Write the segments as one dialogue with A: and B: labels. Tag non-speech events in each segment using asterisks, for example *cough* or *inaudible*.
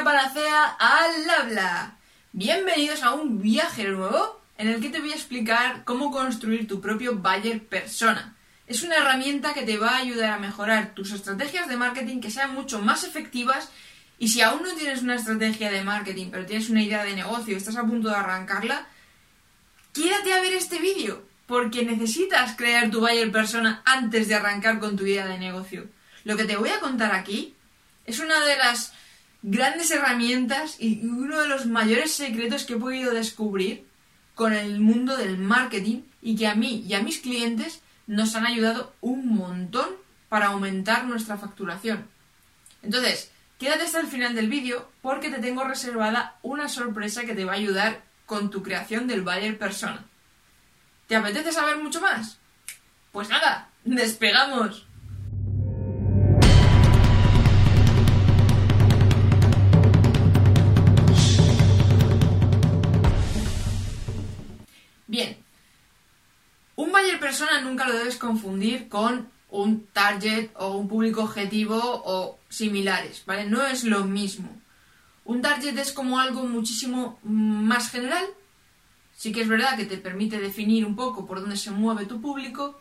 A: la panacea al habla. Bienvenidos a un viaje nuevo en el que te voy a explicar cómo construir tu propio buyer persona. Es una herramienta que te va a ayudar a mejorar tus estrategias de marketing que sean mucho más efectivas y si aún no tienes una estrategia de marketing pero tienes una idea de negocio y estás a punto de arrancarla, quédate a ver este vídeo porque necesitas crear tu buyer persona antes de arrancar con tu idea de negocio. Lo que te voy a contar aquí es una de las grandes herramientas y uno de los mayores secretos que he podido descubrir con el mundo del marketing y que a mí y a mis clientes nos han ayudado un montón para aumentar nuestra facturación. Entonces, quédate hasta el final del vídeo porque te tengo reservada una sorpresa que te va a ayudar con tu creación del buyer persona. ¿Te apetece saber mucho más? Pues nada, despegamos. Bien. Un buyer persona nunca lo debes confundir con un target o un público objetivo o similares, ¿vale? No es lo mismo. Un target es como algo muchísimo más general. Sí que es verdad que te permite definir un poco por dónde se mueve tu público,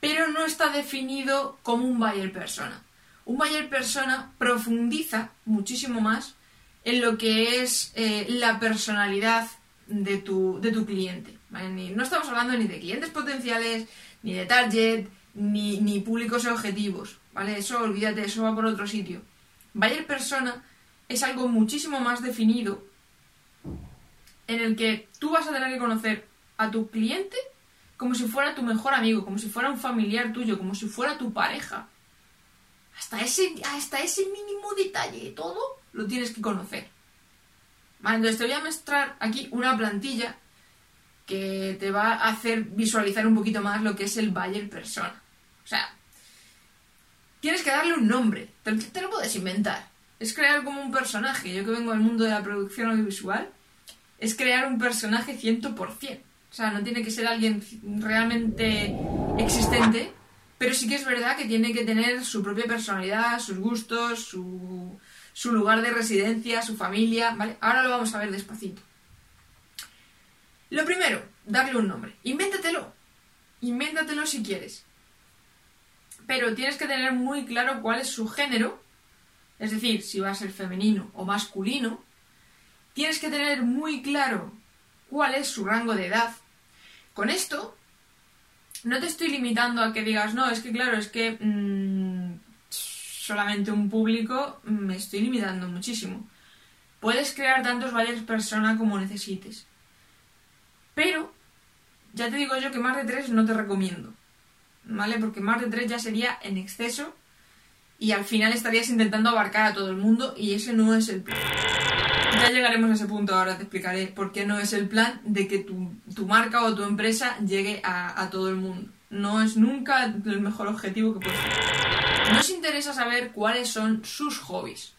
A: pero no está definido como un buyer persona. Un buyer persona profundiza muchísimo más en lo que es eh, la personalidad de tu, de tu cliente. No estamos hablando ni de clientes potenciales, ni de target, ni, ni públicos objetivos. ¿vale? Eso olvídate, eso va por otro sitio. Buyer persona es algo muchísimo más definido en el que tú vas a tener que conocer a tu cliente como si fuera tu mejor amigo, como si fuera un familiar tuyo, como si fuera tu pareja. Hasta ese, hasta ese mínimo detalle, todo lo tienes que conocer. Entonces te voy a mostrar aquí una plantilla que te va a hacer visualizar un poquito más lo que es el buyer persona. O sea, tienes que darle un nombre, te, te lo puedes inventar. Es crear como un personaje. Yo que vengo del mundo de la producción audiovisual, es crear un personaje 100%. O sea, no tiene que ser alguien realmente existente, pero sí que es verdad que tiene que tener su propia personalidad, sus gustos, su, su lugar de residencia, su familia, ¿vale? Ahora lo vamos a ver despacito. Lo primero, darle un nombre. Invéntatelo. Invéntatelo si quieres. Pero tienes que tener muy claro cuál es su género, es decir, si va a ser femenino o masculino. Tienes que tener muy claro cuál es su rango de edad. Con esto, no te estoy limitando a que digas, no, es que claro, es que mmm, solamente un público, me estoy limitando muchísimo. Puedes crear tantos varias personas como necesites. Pero, ya te digo yo que más de tres no te recomiendo. ¿Vale? Porque más de tres ya sería en exceso y al final estarías intentando abarcar a todo el mundo y ese no es el plan. Ya llegaremos a ese punto, ahora te explicaré por qué no es el plan de que tu, tu marca o tu empresa llegue a, a todo el mundo. No es nunca el mejor objetivo que puedes tener. Nos interesa saber cuáles son sus hobbies.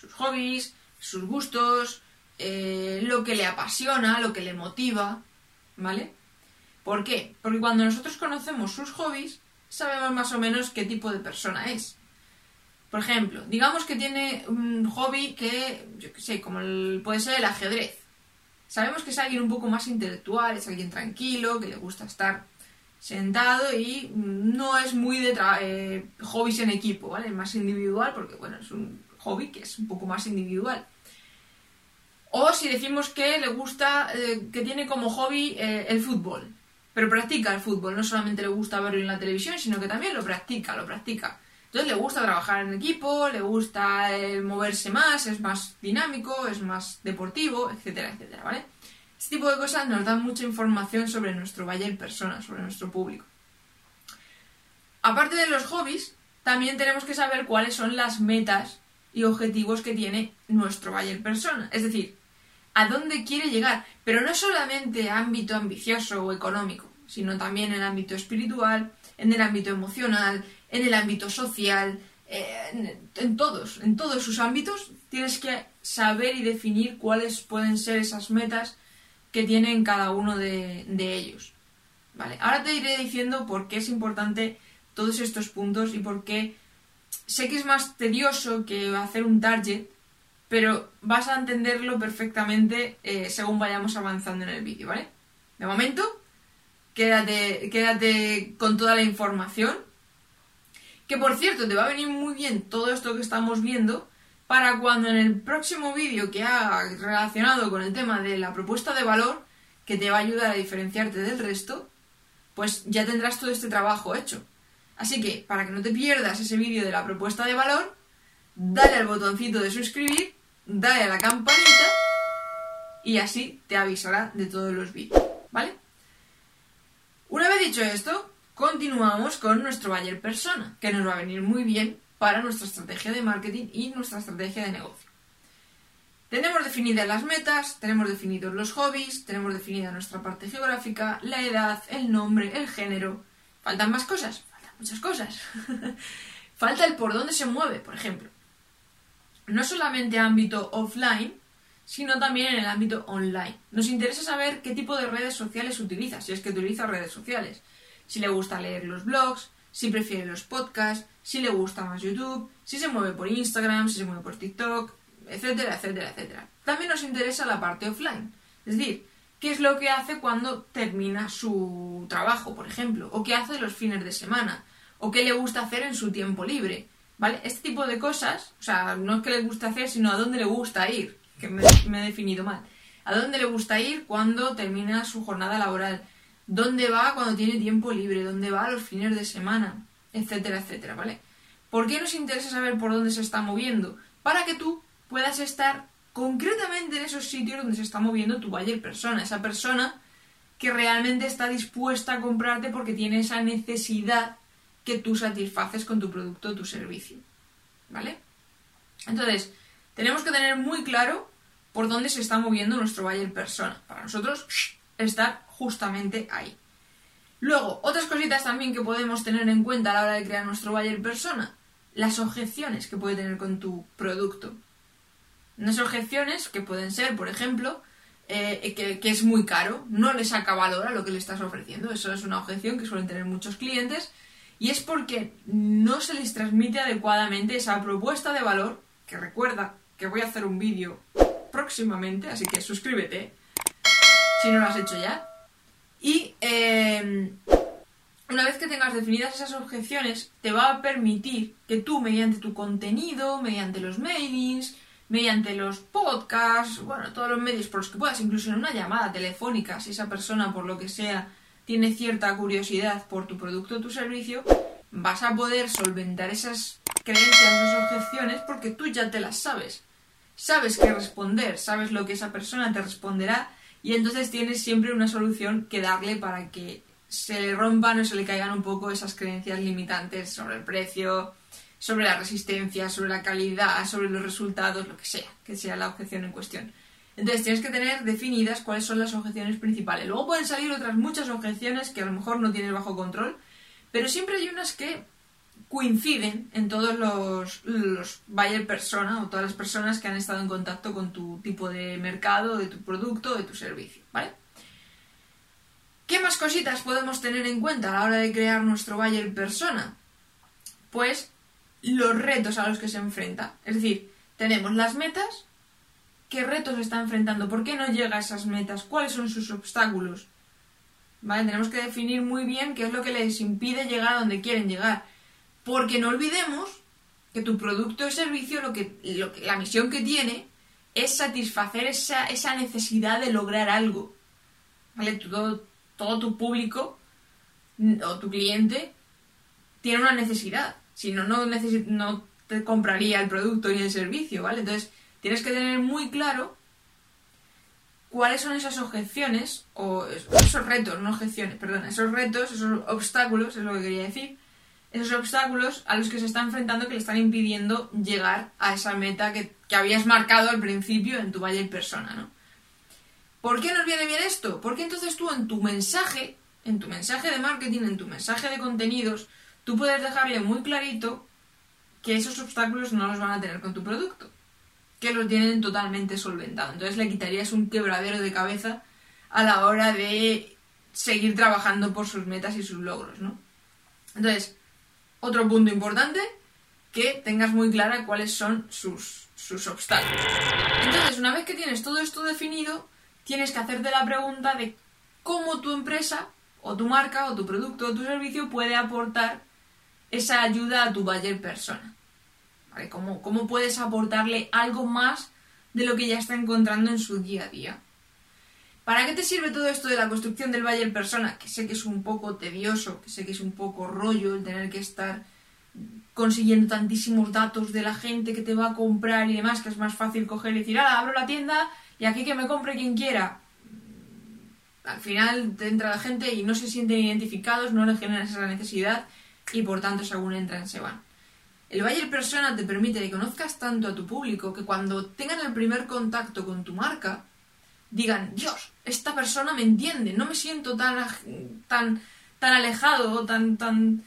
A: Sus hobbies, sus gustos, eh, lo que le apasiona, lo que le motiva, ¿vale? ¿Por qué? Porque cuando nosotros conocemos sus hobbies, sabemos más o menos qué tipo de persona es. Por ejemplo, digamos que tiene un hobby que, yo qué sé, como puede ser el ajedrez. Sabemos que es alguien un poco más intelectual, es alguien tranquilo, que le gusta estar sentado y no es muy de eh, hobbies en equipo, ¿vale? Es más individual porque, bueno, es un hobby que es un poco más individual. O si decimos que le gusta, eh, que tiene como hobby eh, el fútbol, pero practica el fútbol, no solamente le gusta verlo en la televisión, sino que también lo practica, lo practica. Entonces le gusta trabajar en equipo, le gusta moverse más, es más dinámico, es más deportivo, etcétera, etcétera, ¿vale? Este tipo de cosas nos dan mucha información sobre nuestro buyer persona, sobre nuestro público. Aparte de los hobbies, también tenemos que saber cuáles son las metas y objetivos que tiene nuestro buyer persona. Es decir, a dónde quiere llegar, pero no solamente ámbito ambicioso o económico, sino también en el ámbito espiritual, en el ámbito emocional, en el ámbito social, en, todos, en todos sus ámbitos, tienes que saber y definir cuáles pueden ser esas metas que tienen cada uno de, ellos. ¿Vale? Ahora te iré diciendo por qué es importante todos estos puntos y por qué sé que es más tedioso que hacer un target pero vas a entenderlo perfectamente eh, según vayamos avanzando en el vídeo, ¿vale? De momento, quédate, quédate con toda la información. Que por cierto, te va a venir muy bien todo esto que estamos viendo para cuando en el próximo vídeo que haga relacionado con el tema de la propuesta de valor, que te va a ayudar a diferenciarte del resto, pues ya tendrás todo este trabajo hecho. Así que, para que no te pierdas ese vídeo de la propuesta de valor, dale al botoncito de suscribir, dale a la campanita y así te avisará de todos los vídeos, ¿vale? Una vez dicho esto, continuamos con nuestro Bayer Persona, que nos va a venir muy bien para nuestra estrategia de marketing y nuestra estrategia de negocio. Tenemos definidas las metas, tenemos definidos los hobbies, tenemos definida nuestra parte geográfica, la edad, el nombre, el género. ¿Faltan más cosas? Faltan muchas cosas. *laughs* Falta el por dónde se mueve, por ejemplo. No solamente ámbito offline, sino también en el ámbito online. Nos interesa saber qué tipo de redes sociales utiliza, si es que utiliza redes sociales. Si le gusta leer los blogs, si prefiere los podcasts, si le gusta más YouTube, si se mueve por Instagram, si se mueve por TikTok, etcétera, etcétera, etcétera. También nos interesa la parte offline, es decir, qué es lo que hace cuando termina su trabajo, por ejemplo, o qué hace los fines de semana, o qué le gusta hacer en su tiempo libre, ¿vale? Este tipo de cosas, o sea, no es que le guste hacer, sino a dónde le gusta ir, que me, me he definido mal. A dónde le gusta ir cuando termina su jornada laboral, dónde va cuando tiene tiempo libre, dónde va los fines de semana, etcétera, etcétera, ¿vale? ¿Por qué nos interesa saber por dónde se está moviendo? Para que tú puedas estar concretamente en esos sitios donde se está moviendo tu buyer persona, esa persona que realmente está dispuesta a comprarte porque tiene esa necesidad que tú satisfaces con tu producto o tu servicio. ¿Vale? Entonces, tenemos que tener muy claro por dónde se está moviendo nuestro buyer persona. Para nosotros, estar justamente ahí. Luego, otras cositas también que podemos tener en cuenta a la hora de crear nuestro buyer persona. Las objeciones que puede tener con tu producto. Unas objeciones que pueden ser, por ejemplo, eh, que, es muy caro, no le saca valor a lo que le estás ofreciendo. Eso es una objeción que suelen tener muchos clientes y es porque no se les transmite adecuadamente esa propuesta de valor, que recuerda que voy a hacer un vídeo próximamente, así que suscríbete si no lo has hecho ya. Y em, una vez que tengas definidas esas objeciones, te va a permitir que tú, mediante tu contenido, mediante los mailings, mediante los podcasts, bueno, todos los medios por los que puedas, incluso en una llamada telefónica, si esa persona, por lo que sea, tiene cierta curiosidad por tu producto o tu servicio, vas a poder solventar esas creencias, esas objeciones, porque tú ya te las sabes. Sabes qué responder, sabes lo que esa persona te responderá y entonces tienes siempre una solución que darle para que se le rompan o se le caigan un poco esas creencias limitantes sobre el precio, sobre la resistencia, sobre la calidad, sobre los resultados, lo que sea, que sea la objeción en cuestión. Entonces tienes que tener definidas cuáles son las objeciones principales. Luego pueden salir otras muchas objeciones que a lo mejor no tienes bajo control, pero siempre hay unas que coinciden en todos los, los buyer persona o todas las personas que han estado en contacto con tu tipo de mercado, de tu producto, de tu servicio, ¿vale? ¿Qué más cositas podemos tener en cuenta a la hora de crear nuestro buyer persona? Pues los retos a los que se enfrenta. Es decir, tenemos las metas, qué retos está enfrentando, por qué no llega a esas metas, cuáles son sus obstáculos. ¿Vale? Tenemos que definir muy bien qué es lo que les impide llegar a donde quieren llegar porque no olvidemos que tu producto o servicio, lo que, la misión que tiene es satisfacer esa, esa necesidad de lograr algo. ¿Vale? Todo, todo tu público o tu cliente tiene una necesidad. Si no, no, no te compraría el producto ni el servicio, ¿vale? Entonces, tienes que tener muy claro cuáles son esas objeciones, o esos retos, no objeciones, perdón, esos retos, esos obstáculos, es lo que quería decir, esos obstáculos a los que se está enfrentando que le están impidiendo llegar a esa meta que, habías marcado al principio en tu buyer persona, ¿no? ¿Por qué nos viene bien esto? Porque entonces tú en tu mensaje, en tu mensaje de marketing, en tu mensaje de contenidos, tú puedes dejarle muy clarito que esos obstáculos no los van a tener con tu producto, que lo tienen totalmente solventado. Entonces le quitarías un quebradero de cabeza a la hora de seguir trabajando por sus metas y sus logros, ¿no? Entonces, otro punto importante, que tengas muy clara cuáles son sus, sus obstáculos. Entonces, una vez que tienes todo esto definido, tienes que hacerte la pregunta de cómo tu empresa o tu marca o tu producto o tu servicio puede aportar esa ayuda a tu buyer persona. ¿Cómo, ¿Cómo puedes aportarle algo más de lo que ya está encontrando en su día a día? ¿Para qué te sirve todo esto de la construcción del buyer persona? Que sé que es un poco tedioso, que sé que es un poco rollo el tener que estar consiguiendo tantísimos datos de la gente que te va a comprar y demás, que es más fácil coger y decir, ah, abro la tienda y aquí que me compre quien quiera. Al final te entra la gente y no se sienten identificados, no les generas esa necesidad y por tanto según entran se van. El Bayer Persona te permite que conozcas tanto a tu público que cuando tengan el primer contacto con tu marca, digan, Dios, esta persona me entiende, no me siento tan, tan, tan alejado, tan, tan,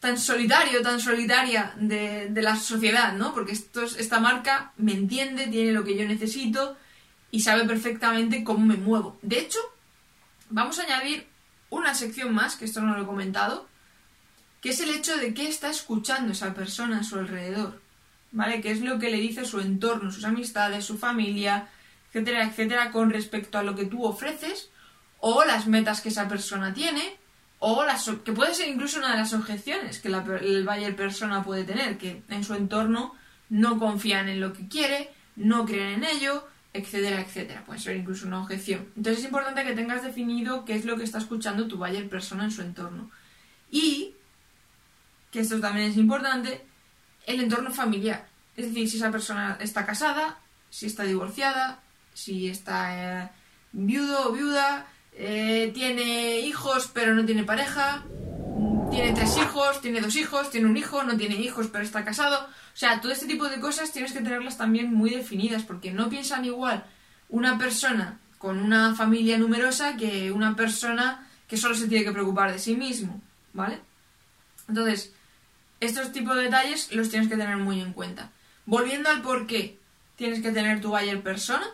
A: tan solitario, tan solitaria de, la sociedad, ¿no? Porque esto esta marca me entiende, tiene lo que yo necesito y sabe perfectamente cómo me muevo. De hecho, vamos a añadir una sección más, que esto no lo he comentado, que es el hecho de qué está escuchando esa persona a su alrededor, ¿vale? ¿Qué es lo que le dice su entorno, sus amistades, su familia, etcétera, etcétera, con respecto a lo que tú ofreces o las metas que esa persona tiene o las, que puede ser incluso una de las objeciones que el buyer persona puede tener, que en su entorno no confían en lo que quiere, no creen en ello, etcétera, etcétera. Puede ser incluso una objeción. Entonces es importante que tengas definido qué es lo que está escuchando tu buyer persona en su entorno. Que esto también es importante, el entorno familiar. Es decir, si esa persona está casada, si está divorciada, si está eh, viudo o viuda, eh, tiene hijos pero no tiene pareja, tiene tres hijos, tiene dos hijos, tiene un hijo, no tiene hijos pero está casado. O sea, todo este tipo de cosas tienes que tenerlas también muy definidas porque no piensan igual una persona con una familia numerosa que una persona que solo se tiene que preocupar de sí mismo, ¿vale? Entonces, estos tipos de detalles los tienes que tener muy en cuenta. Volviendo al por qué tienes que tener tu buyer persona,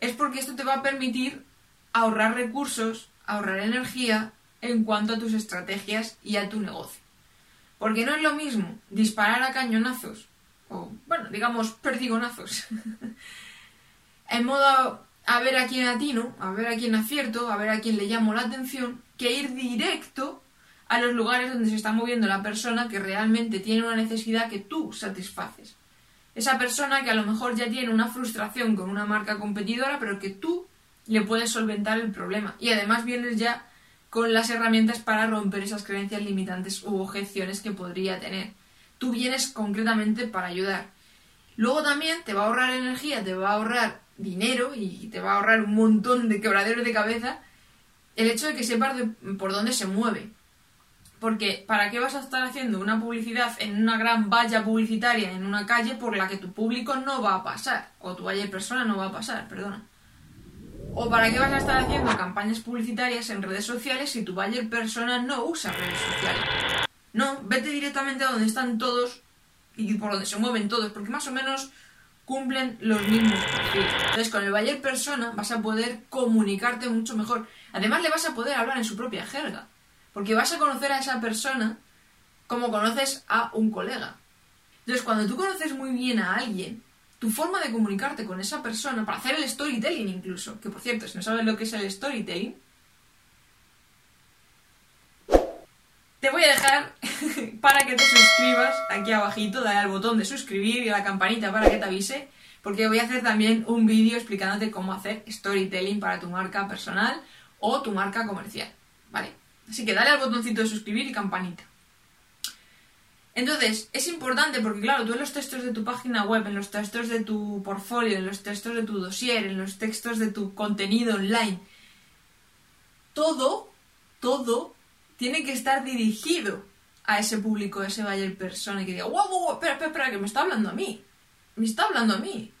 A: es porque esto te va a permitir ahorrar recursos, ahorrar energía en cuanto a tus estrategias y a tu negocio. Porque no es lo mismo disparar a cañonazos, o bueno, digamos perdigonazos, *laughs* en modo a ver a quién atino, a ver a quién acierto, a ver a quién le llamo la atención, que ir directo a los lugares donde se está moviendo la persona que realmente tiene una necesidad que tú satisfaces. Esa persona que a lo mejor ya tiene una frustración con una marca competidora, pero que tú le puedes solventar el problema. Y además vienes ya con las herramientas para romper esas creencias limitantes u objeciones que podría tener. Tú vienes concretamente para ayudar. Luego también te va a ahorrar energía, te va a ahorrar dinero y te va a ahorrar un montón de quebraderos de cabeza el hecho de que sepas por dónde se mueve. Porque ¿para qué vas a estar haciendo una publicidad en una gran valla publicitaria en una calle por la que tu público no va a pasar? O tu valla persona no va a pasar, perdona. ¿O para qué vas a estar haciendo campañas publicitarias en redes sociales si tu buyer persona no usa redes sociales? No, vete directamente a donde están todos y por donde se mueven todos, porque más o menos cumplen los mismos perfiles. Entonces, con el buyer persona vas a poder comunicarte mucho mejor. Además, le vas a poder hablar en su propia jerga, porque vas a conocer a esa persona como conoces a un colega. Entonces, cuando tú conoces muy bien a alguien tu forma de comunicarte con esa persona, para hacer el storytelling incluso, que por cierto, si no sabes lo que es el storytelling, te voy a dejar *laughs* para que te suscribas aquí abajito, dale al botón de suscribir y a la campanita para que te avise, porque voy a hacer también un vídeo explicándote cómo hacer storytelling para tu marca personal o tu marca comercial, ¿vale? Así que dale al botoncito de suscribir y campanita. Entonces, es importante porque, claro, tú en los textos de tu página web, en los textos de tu portfolio, en los textos de tu dossier, en los textos de tu contenido online, todo, todo tiene que estar dirigido a ese público, a ese buyer persona y que diga, wow, wow, espera, espera, espera, que me está hablando a mí. Me está hablando a mí.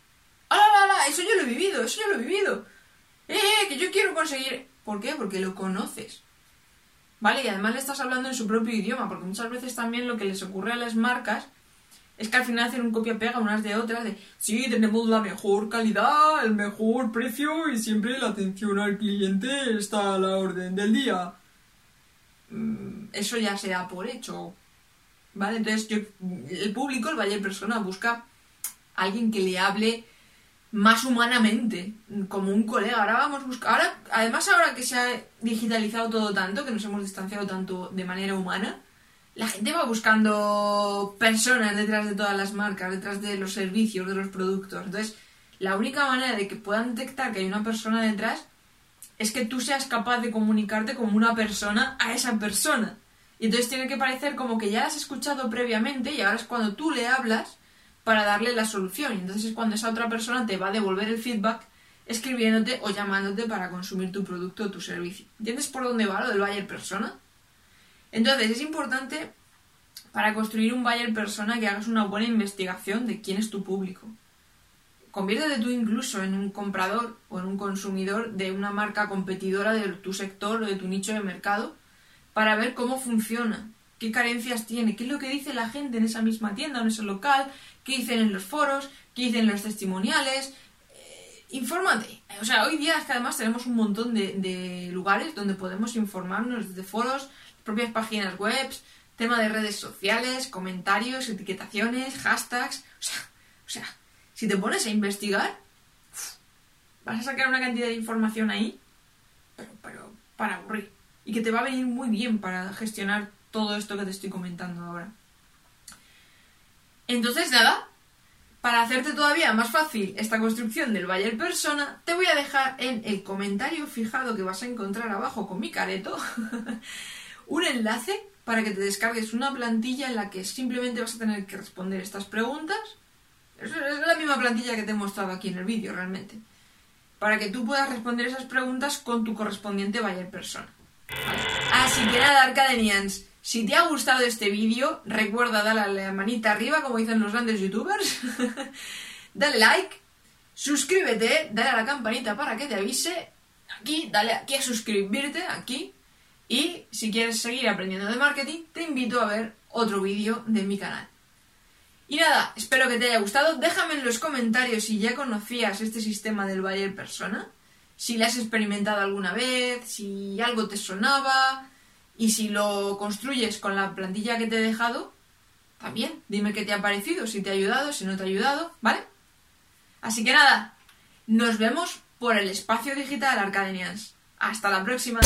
A: ¡Ah, la, la! Eso yo lo he vivido, eso yo lo he vivido. ¡Eh, eh! Que yo quiero conseguir. ¿Por qué? Porque lo conoces. ¿Vale? Y además le estás hablando en su propio idioma, porque muchas veces también lo que les ocurre a las marcas es que al final hacen un copia-pega unas de otras de sí, tenemos la mejor calidad, el mejor precio y siempre la atención al cliente está a la orden del día. Mm, eso ya se da por hecho. ¿Vale? Entonces yo, el público, el valle persona, busca alguien que le hable más humanamente, como un colega. Ahora vamos buscar. Ahora, además, ahora que se ha digitalizado todo tanto, que nos hemos distanciado tanto de manera humana, la gente va buscando personas detrás de todas las marcas, detrás de los servicios, de los productos. Entonces, la única manera de que puedan detectar que hay una persona detrás es que tú seas capaz de comunicarte como una persona a esa persona. Y entonces tiene que parecer como que ya has escuchado previamente y ahora es cuando tú le hablas para darle la solución. Y entonces es cuando esa otra persona te va a devolver el feedback escribiéndote o llamándote para consumir tu producto o tu servicio. ¿Entiendes por dónde va lo del buyer persona? Entonces es importante para construir un buyer persona que hagas una buena investigación de quién es tu público. Conviértete tú incluso en un comprador o en un consumidor de una marca competidora de tu sector o de tu nicho de mercado para ver cómo funciona, qué carencias tiene, qué es lo que dice la gente en esa misma tienda en ese local, qué dicen en los foros, qué dicen los testimoniales. Eh, infórmate. O sea, hoy día es que además tenemos un montón de, lugares donde podemos informarnos desde foros, propias páginas web, tema de redes sociales, comentarios, etiquetaciones, hashtags. O sea, o sea si te pones a investigar, vas a sacar una cantidad de información ahí, pero, pero para aburrir. Y que te va a venir muy bien para gestionar todo esto que te estoy comentando ahora. Entonces, nada, para hacerte todavía más fácil esta construcción del Bayer Persona, te voy a dejar en el comentario fijado que vas a encontrar abajo con mi careto *laughs* un enlace para que te descargues una plantilla en la que simplemente vas a tener que responder estas preguntas. Es la misma plantilla que te he mostrado aquí en el vídeo realmente. Para que tú puedas responder esas preguntas con tu correspondiente Bayer Persona. Así que nada, Arcadenians. Si te ha gustado este vídeo, recuerda darle a la manita arriba, como dicen los grandes youtubers. *laughs* dale like, suscríbete, dale a la campanita para que te avise. Aquí, dale aquí a suscribirte, aquí. Y si quieres seguir aprendiendo de marketing, te invito a ver otro vídeo de mi canal. Y nada, espero que te haya gustado. Déjame en los comentarios si ya conocías este sistema del Bayer Persona, si lo has experimentado alguna vez, si algo te sonaba, y si lo construyes con la plantilla que te he dejado, también dime qué te ha parecido, si te ha ayudado, si no te ha ayudado, ¿vale? Así que nada, nos vemos por el espacio digital Arcadenians. Hasta la próxima.